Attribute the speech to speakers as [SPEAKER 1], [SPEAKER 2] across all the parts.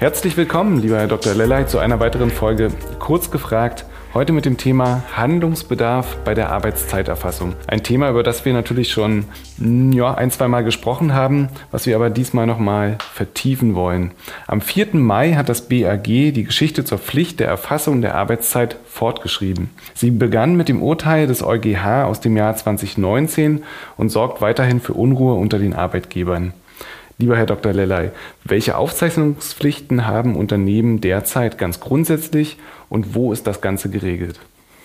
[SPEAKER 1] Herzlich willkommen, lieber Herr Dr. Lellay, zu einer weiteren Folge Kurz gefragt. Heute mit dem Thema Handlungsbedarf bei der Arbeitszeiterfassung. Ein Thema, über das wir natürlich schon hm, ja, ein, zwei Mal gesprochen haben, was wir aber diesmal nochmal vertiefen wollen. Am 4. Mai hat das BAG die Geschichte zur Pflicht der Erfassung der Arbeitszeit fortgeschrieben. Sie begann mit dem Urteil des EuGH aus dem Jahr 2019 und sorgt weiterhin für Unruhe unter den Arbeitgebern. Lieber Herr Dr. Lellay, welche Aufzeichnungspflichten haben Unternehmen derzeit ganz grundsätzlich und wo ist das Ganze geregelt?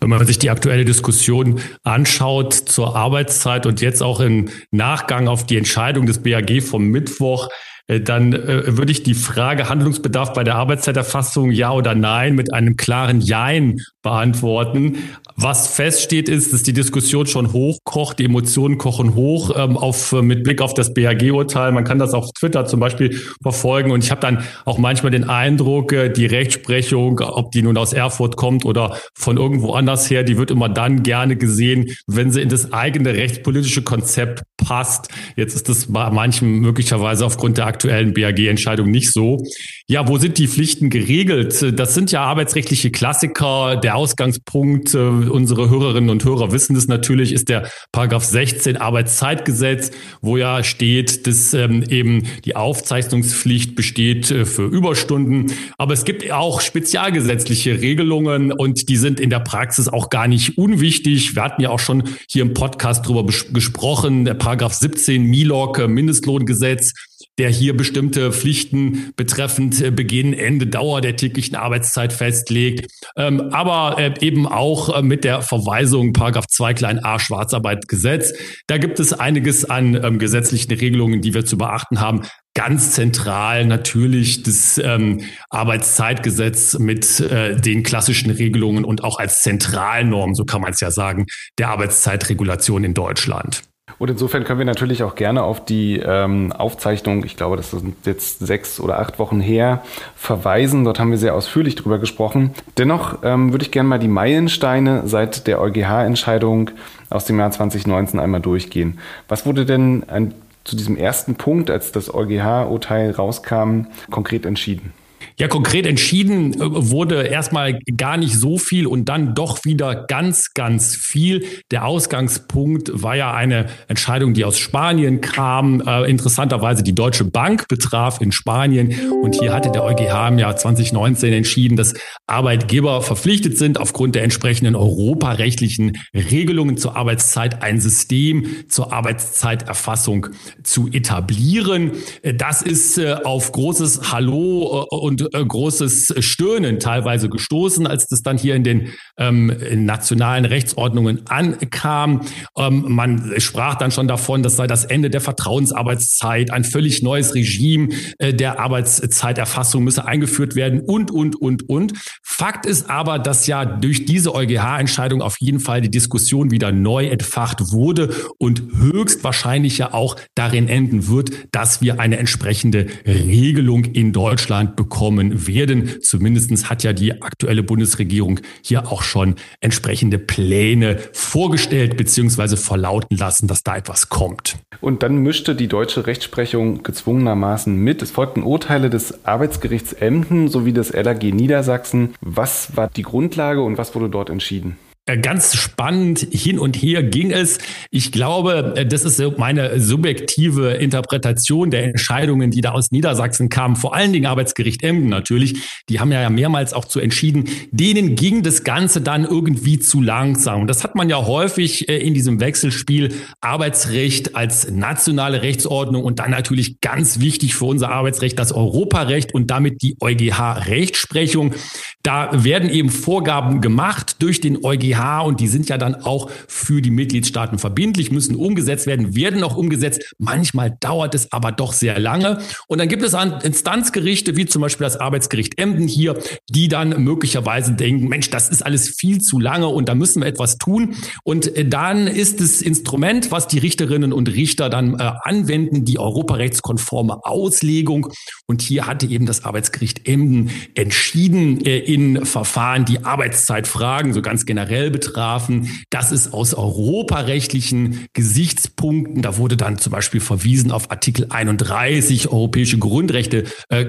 [SPEAKER 2] Wenn man sich die aktuelle Diskussion anschaut zur Arbeitszeit und jetzt auch im Nachgang auf die Entscheidung des BAG vom Mittwoch, äh, dann äh, würde ich die Frage Handlungsbedarf bei der Arbeitszeiterfassung ja oder nein mit einem klaren Jein beantworten. Was feststeht, ist, dass die Diskussion schon hochkocht, die Emotionen kochen hoch ähm, auf, äh, mit Blick auf das BAG-Urteil. Man kann das auf Twitter zum Beispiel verfolgen. Und ich habe dann auch manchmal den Eindruck, äh, die Rechtsprechung, ob die nun aus Erfurt kommt oder von irgendwo anders her, die wird immer dann gerne gesehen, wenn sie in das eigene rechtspolitische Konzept passt. Jetzt ist das bei manchen möglicherweise aufgrund der aktuellen BAG-Entscheidung nicht so. Ja, wo sind die Pflichten geregelt? Das sind ja arbeitsrechtliche Klassiker. Der Ausgangspunkt, äh, unsere Hörerinnen und Hörer wissen das natürlich, ist der Paragraph 16 Arbeitszeitgesetz, wo ja steht, dass ähm, eben die Aufzeichnungspflicht besteht äh, für Überstunden. Aber es gibt auch spezialgesetzliche Regelungen und die sind in der Praxis auch gar nicht unwichtig. Wir hatten ja auch schon hier im Podcast drüber gesprochen. Der Paragraph 17 MILOG, äh, Mindestlohngesetz, der hier bestimmte Pflichten betreffend äh, Beginn, Ende, Dauer der täglichen Arbeitszeit festlegt, ähm, aber äh, eben auch äh, mit der Verweisung Paragraph 2 klein a Schwarzarbeitgesetz. Da gibt es einiges an ähm, gesetzlichen Regelungen, die wir zu beachten haben. Ganz zentral natürlich das ähm, Arbeitszeitgesetz mit äh, den klassischen Regelungen und auch als Zentralnorm, so kann man es ja sagen, der Arbeitszeitregulation in Deutschland.
[SPEAKER 1] Und insofern können wir natürlich auch gerne auf die ähm, Aufzeichnung, ich glaube, das sind jetzt sechs oder acht Wochen her, verweisen. Dort haben wir sehr ausführlich drüber gesprochen. Dennoch ähm, würde ich gerne mal die Meilensteine seit der EuGH-Entscheidung aus dem Jahr 2019 einmal durchgehen. Was wurde denn an, zu diesem ersten Punkt, als das EuGH-Urteil rauskam, konkret entschieden?
[SPEAKER 2] Ja, konkret entschieden äh, wurde erstmal gar nicht so viel und dann doch wieder ganz, ganz viel. Der Ausgangspunkt war ja eine Entscheidung, die aus Spanien kam, äh, interessanterweise die Deutsche Bank betraf in Spanien. Und hier hatte der EuGH im Jahr 2019 entschieden, dass Arbeitgeber verpflichtet sind, aufgrund der entsprechenden europarechtlichen Regelungen zur Arbeitszeit ein System zur Arbeitszeiterfassung zu etablieren. Äh, das ist äh, auf großes Hallo und äh, großes Stöhnen teilweise gestoßen, als das dann hier in den ähm, nationalen Rechtsordnungen ankam. Ähm, man sprach dann schon davon, das sei das Ende der Vertrauensarbeitszeit, ein völlig neues Regime äh, der Arbeitszeiterfassung müsse eingeführt werden und, und, und, und. Fakt ist aber, dass ja durch diese EuGH-Entscheidung auf jeden Fall die Diskussion wieder neu entfacht wurde und höchstwahrscheinlich ja auch darin enden wird, dass wir eine entsprechende Regelung in Deutschland bekommen kommen werden. Zumindest hat ja die aktuelle Bundesregierung hier auch schon entsprechende Pläne vorgestellt bzw. verlauten lassen, dass da etwas kommt.
[SPEAKER 1] Und dann mischte die deutsche Rechtsprechung gezwungenermaßen mit. Es folgten Urteile des Arbeitsgerichts Emden sowie des LAG Niedersachsen. Was war die Grundlage und was wurde dort entschieden?
[SPEAKER 2] Äh, ganz spannend hin und her ging es. Ich glaube, äh, das ist meine subjektive Interpretation der Entscheidungen, die da aus Niedersachsen kamen. Vor allen Dingen Arbeitsgericht Emden natürlich. Die haben ja mehrmals auch zu entschieden. Denen ging das Ganze dann irgendwie zu langsam. Und das hat man ja häufig äh, in diesem Wechselspiel Arbeitsrecht als nationale Rechtsordnung und dann natürlich ganz wichtig für unser Arbeitsrecht das Europarecht und damit die EuGH-Rechtsprechung. Da werden eben Vorgaben gemacht durch den EuGH und die sind ja dann auch für die Mitgliedstaaten verbindlich, müssen umgesetzt werden, werden auch umgesetzt. Manchmal dauert es aber doch sehr lange. Und dann gibt es Instanzgerichte, wie zum Beispiel das Arbeitsgericht Emden hier, die dann möglicherweise denken, Mensch, das ist alles viel zu lange und da müssen wir etwas tun. Und äh, dann ist das Instrument, was die Richterinnen und Richter dann äh, anwenden, die europarechtskonforme Auslegung. Und hier hatte eben das Arbeitsgericht Emden entschieden äh, in Verfahren, die Arbeitszeitfragen so ganz generell betrafen. Das ist aus europarechtlichen Gesichtspunkten, da wurde dann zum Beispiel verwiesen auf Artikel 31 Europäische Grundrechte äh,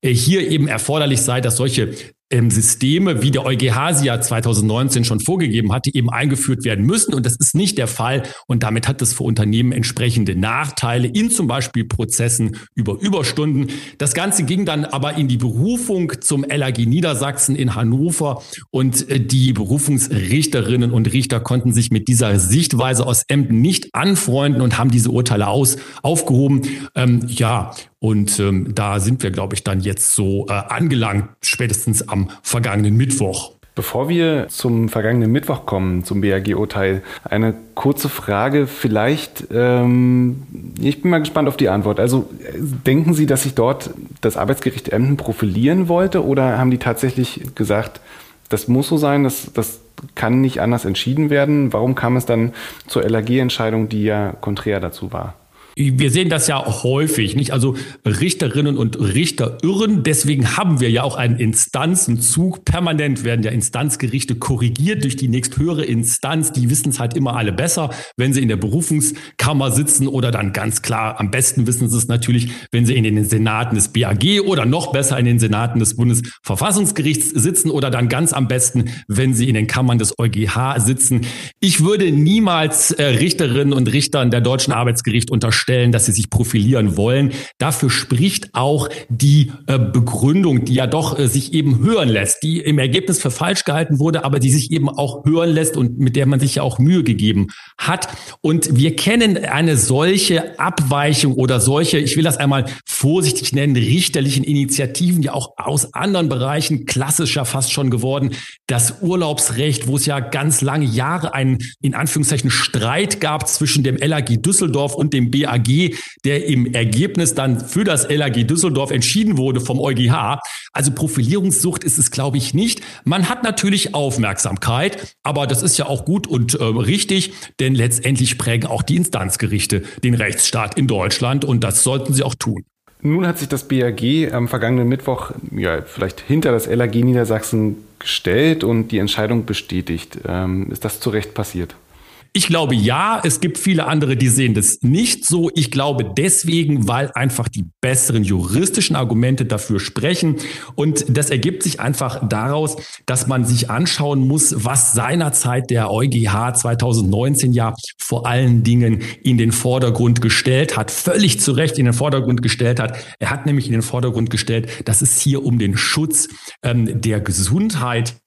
[SPEAKER 2] äh, hier eben erforderlich sei, dass solche ähm, Systeme, wie der EuGH sie ja 2019 schon vorgegeben hatte, eben eingeführt werden müssen. Und das ist nicht der Fall. Und damit hat es für Unternehmen entsprechende Nachteile in zum Beispiel Prozessen über Überstunden. Das Ganze ging dann aber in die Berufung zum LAG Niedersachsen in Hannover. Und äh, die Berufungsrichterinnen und Richter konnten sich mit dieser Sichtweise aus Emden nicht anfreunden und haben diese Urteile aus, aufgehoben. Ähm, ja, und ähm, da sind wir, glaube ich, dann jetzt so äh, angelangt, spätestens am vergangenen Mittwoch.
[SPEAKER 1] Bevor wir zum vergangenen Mittwoch kommen, zum BAG-Urteil, eine kurze Frage. Vielleicht, ähm, ich bin mal gespannt auf die Antwort. Also denken Sie, dass sich dort das Arbeitsgericht Emden profilieren wollte oder haben die tatsächlich gesagt, das muss so sein, das, das kann nicht anders entschieden werden? Warum kam es dann zur LAG-Entscheidung, die ja konträr dazu war?
[SPEAKER 2] Wir sehen das ja häufig, nicht? Also Richterinnen und Richter irren. Deswegen haben wir ja auch einen Instanzenzug. Permanent werden ja Instanzgerichte korrigiert durch die nächsthöhere Instanz. Die wissen es halt immer alle besser, wenn sie in der Berufungskammer sitzen oder dann ganz klar, am besten wissen sie es natürlich, wenn sie in den Senaten des BAG oder noch besser in den Senaten des Bundesverfassungsgerichts sitzen oder dann ganz am besten, wenn sie in den Kammern des EuGH sitzen. Ich würde niemals äh, Richterinnen und Richtern der deutschen Arbeitsgericht unterstellen, unterstellen, dass sie sich profilieren wollen. Dafür spricht auch die äh, Begründung, die ja doch äh, sich eben hören lässt, die im Ergebnis für falsch gehalten wurde, aber die sich eben auch hören lässt und mit der man sich ja auch Mühe gegeben hat. Und wir kennen eine solche Abweichung oder solche, ich will das einmal vorsichtig nennen, richterlichen Initiativen, ja auch aus anderen Bereichen klassischer fast schon geworden. Das Urlaubsrecht, wo es ja ganz lange Jahre einen in Anführungszeichen Streit gab zwischen dem LAG Düsseldorf und dem BAG AG, der im Ergebnis dann für das LAG Düsseldorf entschieden wurde vom EuGH. Also Profilierungssucht ist es, glaube ich, nicht. Man hat natürlich Aufmerksamkeit, aber das ist ja auch gut und äh, richtig, denn letztendlich prägen auch die Instanzgerichte den Rechtsstaat in Deutschland und das sollten sie auch tun.
[SPEAKER 1] Nun hat sich das BAG am vergangenen Mittwoch ja vielleicht hinter das LAG Niedersachsen gestellt und die Entscheidung bestätigt. Ähm, ist das zu Recht passiert?
[SPEAKER 2] Ich glaube ja, es gibt viele andere, die sehen das nicht so. Ich glaube deswegen, weil einfach die besseren juristischen Argumente dafür sprechen. Und das ergibt sich einfach daraus, dass man sich anschauen muss, was seinerzeit der EuGH 2019 ja vor allen Dingen in den Vordergrund gestellt hat, völlig zu Recht in den Vordergrund gestellt hat. Er hat nämlich in den Vordergrund gestellt, dass es hier um den Schutz ähm, der Gesundheit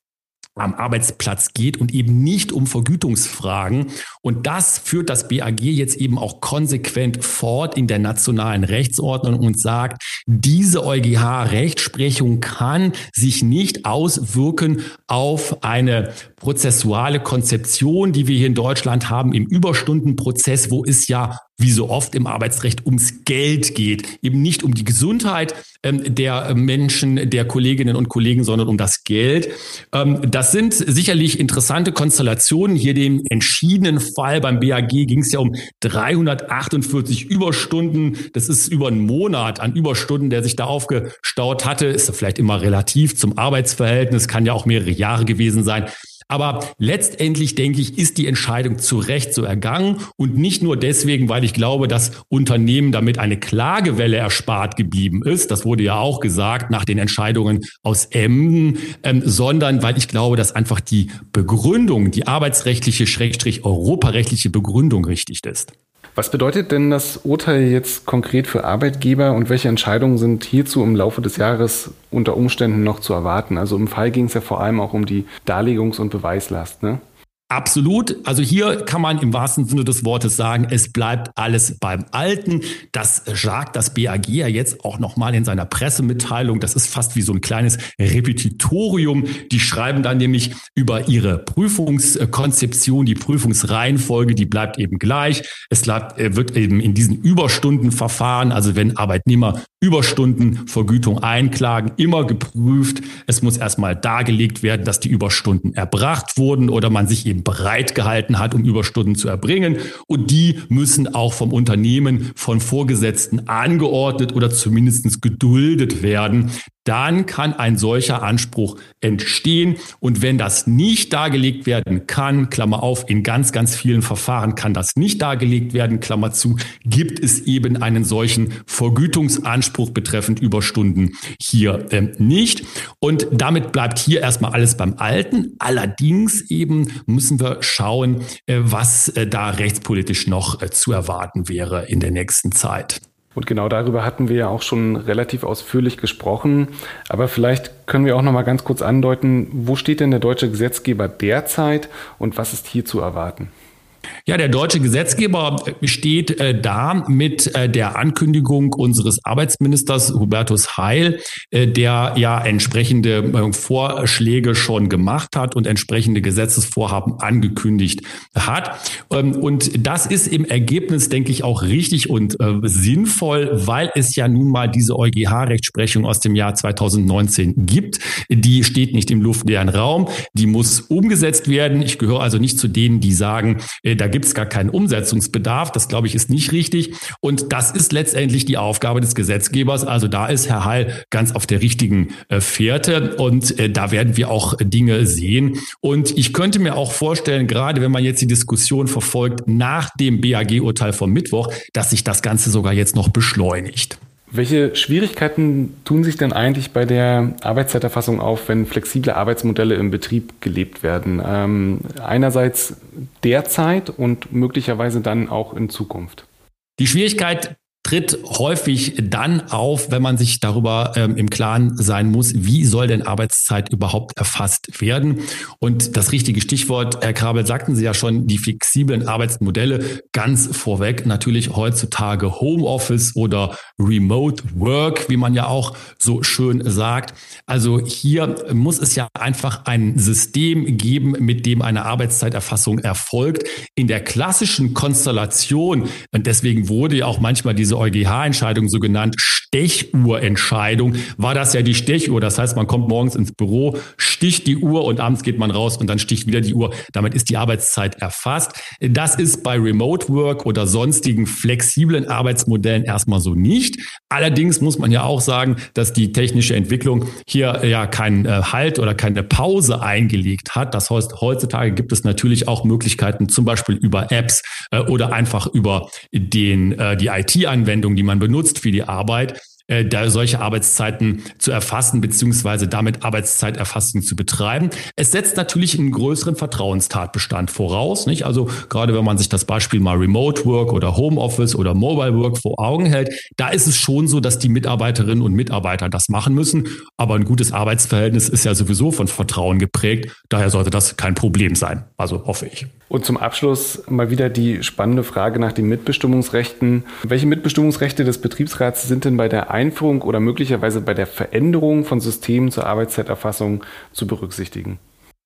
[SPEAKER 2] am Arbeitsplatz geht und eben nicht um Vergütungsfragen. Und das führt das BAG jetzt eben auch konsequent fort in der nationalen Rechtsordnung und sagt, diese EuGH-Rechtsprechung kann sich nicht auswirken auf eine prozessuale Konzeption, die wir hier in Deutschland haben im Überstundenprozess, wo es ja wie so oft im Arbeitsrecht ums Geld geht, eben nicht um die Gesundheit ähm, der Menschen, der Kolleginnen und Kollegen, sondern um das Geld. Ähm, das sind sicherlich interessante Konstellationen. Hier dem entschiedenen Fall beim BAG ging es ja um 348 Überstunden. Das ist über einen Monat an Überstunden, der sich da aufgestaut hatte. Ist vielleicht immer relativ zum Arbeitsverhältnis, kann ja auch mehrere Jahre gewesen sein. Aber letztendlich denke ich, ist die Entscheidung zu Recht so ergangen und nicht nur deswegen, weil ich glaube, dass Unternehmen damit eine Klagewelle erspart geblieben ist. Das wurde ja auch gesagt nach den Entscheidungen aus Emden, ähm, sondern weil ich glaube, dass einfach die Begründung, die arbeitsrechtliche, schrägstrich europarechtliche Begründung richtig ist.
[SPEAKER 1] Was bedeutet denn das Urteil jetzt konkret für Arbeitgeber und welche Entscheidungen sind hierzu im Laufe des Jahres unter Umständen noch zu erwarten? Also im Fall ging es ja vor allem auch um die Darlegungs- und Beweislast. Ne?
[SPEAKER 2] Absolut. Also hier kann man im wahrsten Sinne des Wortes sagen, es bleibt alles beim Alten. Das sagt das BAG ja jetzt auch nochmal in seiner Pressemitteilung. Das ist fast wie so ein kleines Repetitorium. Die schreiben dann nämlich über ihre Prüfungskonzeption, die Prüfungsreihenfolge, die bleibt eben gleich. Es bleibt, äh, wird eben in diesen Überstundenverfahren, also wenn Arbeitnehmer Überstundenvergütung einklagen, immer geprüft. Es muss erstmal dargelegt werden, dass die Überstunden erbracht wurden oder man sich eben bereit gehalten hat, um Überstunden zu erbringen. Und die müssen auch vom Unternehmen, von Vorgesetzten angeordnet oder zumindest geduldet werden dann kann ein solcher Anspruch entstehen. Und wenn das nicht dargelegt werden kann, Klammer auf, in ganz, ganz vielen Verfahren kann das nicht dargelegt werden, Klammer zu, gibt es eben einen solchen Vergütungsanspruch betreffend Überstunden hier äh, nicht. Und damit bleibt hier erstmal alles beim Alten. Allerdings eben müssen wir schauen, äh, was äh, da rechtspolitisch noch äh, zu erwarten wäre in der nächsten Zeit.
[SPEAKER 1] Und genau darüber hatten wir ja auch schon relativ ausführlich gesprochen. Aber vielleicht können wir auch noch mal ganz kurz andeuten, wo steht denn der deutsche Gesetzgeber derzeit und was ist hier zu erwarten?
[SPEAKER 2] Ja, der deutsche Gesetzgeber steht äh, da mit äh, der Ankündigung unseres Arbeitsministers Hubertus Heil, äh, der ja entsprechende äh, Vorschläge schon gemacht hat und entsprechende Gesetzesvorhaben angekündigt hat. Ähm, und das ist im Ergebnis, denke ich, auch richtig und äh, sinnvoll, weil es ja nun mal diese EuGH-Rechtsprechung aus dem Jahr 2019 gibt. Die steht nicht im luftleeren Raum, die muss umgesetzt werden. Ich gehöre also nicht zu denen, die sagen, äh, da gibt es gar keinen Umsetzungsbedarf. Das, glaube ich, ist nicht richtig. Und das ist letztendlich die Aufgabe des Gesetzgebers. Also da ist Herr Heil ganz auf der richtigen äh, Fährte und äh, da werden wir auch Dinge sehen. Und ich könnte mir auch vorstellen, gerade wenn man jetzt die Diskussion verfolgt nach dem BAG-Urteil vom Mittwoch, dass sich das Ganze sogar jetzt noch beschleunigt.
[SPEAKER 1] Welche Schwierigkeiten tun sich denn eigentlich bei der Arbeitszeiterfassung auf, wenn flexible Arbeitsmodelle im Betrieb gelebt werden? Ähm, einerseits derzeit und möglicherweise dann auch in Zukunft.
[SPEAKER 2] Die Schwierigkeit tritt häufig dann auf, wenn man sich darüber ähm, im Klaren sein muss, wie soll denn Arbeitszeit überhaupt erfasst werden. Und das richtige Stichwort, Herr Krabel, sagten Sie ja schon, die flexiblen Arbeitsmodelle ganz vorweg natürlich heutzutage Homeoffice oder Remote Work, wie man ja auch so schön sagt. Also hier muss es ja einfach ein System geben, mit dem eine Arbeitszeiterfassung erfolgt. In der klassischen Konstellation, und deswegen wurde ja auch manchmal diese diese EuGH-Entscheidung, so genannt Stechuhrentscheidung, war das ja die Stechuhr. Das heißt, man kommt morgens ins Büro, sticht die Uhr und abends geht man raus und dann sticht wieder die Uhr. Damit ist die Arbeitszeit erfasst. Das ist bei Remote Work oder sonstigen flexiblen Arbeitsmodellen erstmal so nicht. Allerdings muss man ja auch sagen, dass die technische Entwicklung hier ja keinen äh, Halt oder keine Pause eingelegt hat. Das heißt, heutzutage gibt es natürlich auch Möglichkeiten, zum Beispiel über Apps äh, oder einfach über den, äh, die IT-Anwendung Anwendung, die man benutzt für die Arbeit, äh, da solche Arbeitszeiten zu erfassen, beziehungsweise damit Arbeitszeiterfassung zu betreiben. Es setzt natürlich einen größeren Vertrauenstatbestand voraus. Nicht? Also gerade wenn man sich das Beispiel mal Remote Work oder Homeoffice oder Mobile Work vor Augen hält, da ist es schon so, dass die Mitarbeiterinnen und Mitarbeiter das machen müssen. Aber ein gutes Arbeitsverhältnis ist ja sowieso von Vertrauen geprägt. Daher sollte das kein Problem sein. Also hoffe ich.
[SPEAKER 1] Und zum Abschluss mal wieder die spannende Frage nach den Mitbestimmungsrechten. Welche Mitbestimmungsrechte des Betriebsrats sind denn bei der Einführung oder möglicherweise bei der Veränderung von Systemen zur Arbeitszeiterfassung zu berücksichtigen?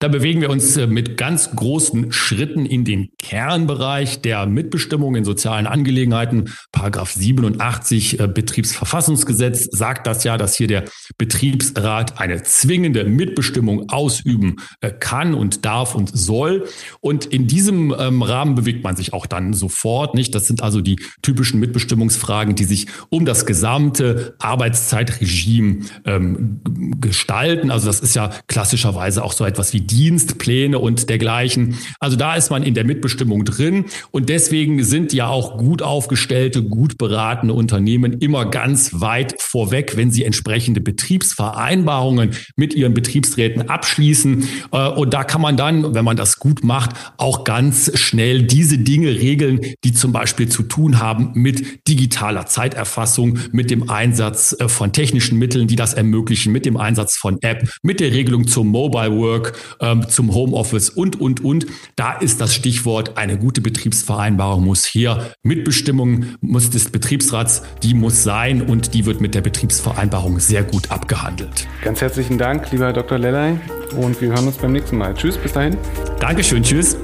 [SPEAKER 2] Da bewegen wir uns äh, mit ganz großen Schritten in den Kernbereich der Mitbestimmung in sozialen Angelegenheiten. Paragraph 87 äh, Betriebsverfassungsgesetz sagt das ja, dass hier der Betriebsrat eine zwingende Mitbestimmung ausüben äh, kann und darf und soll. Und in diesem ähm, Rahmen bewegt man sich auch dann sofort, nicht? Das sind also die typischen Mitbestimmungsfragen, die sich um das gesamte Arbeitszeitregime ähm, gestalten. Also das ist ja klassischerweise auch so etwas wie Dienstpläne und dergleichen. Also da ist man in der Mitbestimmung drin und deswegen sind ja auch gut aufgestellte, gut beratene Unternehmen immer ganz weit vorweg, wenn sie entsprechende Betriebsvereinbarungen mit ihren Betriebsräten abschließen. Äh, und da kann man dann, wenn man das gut macht, auch ganz schnell diese Dinge regeln, die zum Beispiel zu tun haben mit digitaler Zeiterfassung, mit dem Einsatz äh, von technischen Mitteln, die das ermöglichen, mit dem Einsatz von App, mit der Regelung zum Mobile Work ähm, zum Homeoffice und, und, und. Da ist das Stichwort, eine gute Betriebsvereinbarung muss hier Mitbestimmung muss des Betriebsrats, die muss sein und die wird mit der Betriebsvereinbarung sehr gut abgehandelt.
[SPEAKER 1] Ganz herzlichen Dank, lieber Dr. Lellay und wir hören uns beim nächsten Mal. Tschüss, bis dahin.
[SPEAKER 2] Dankeschön, tschüss.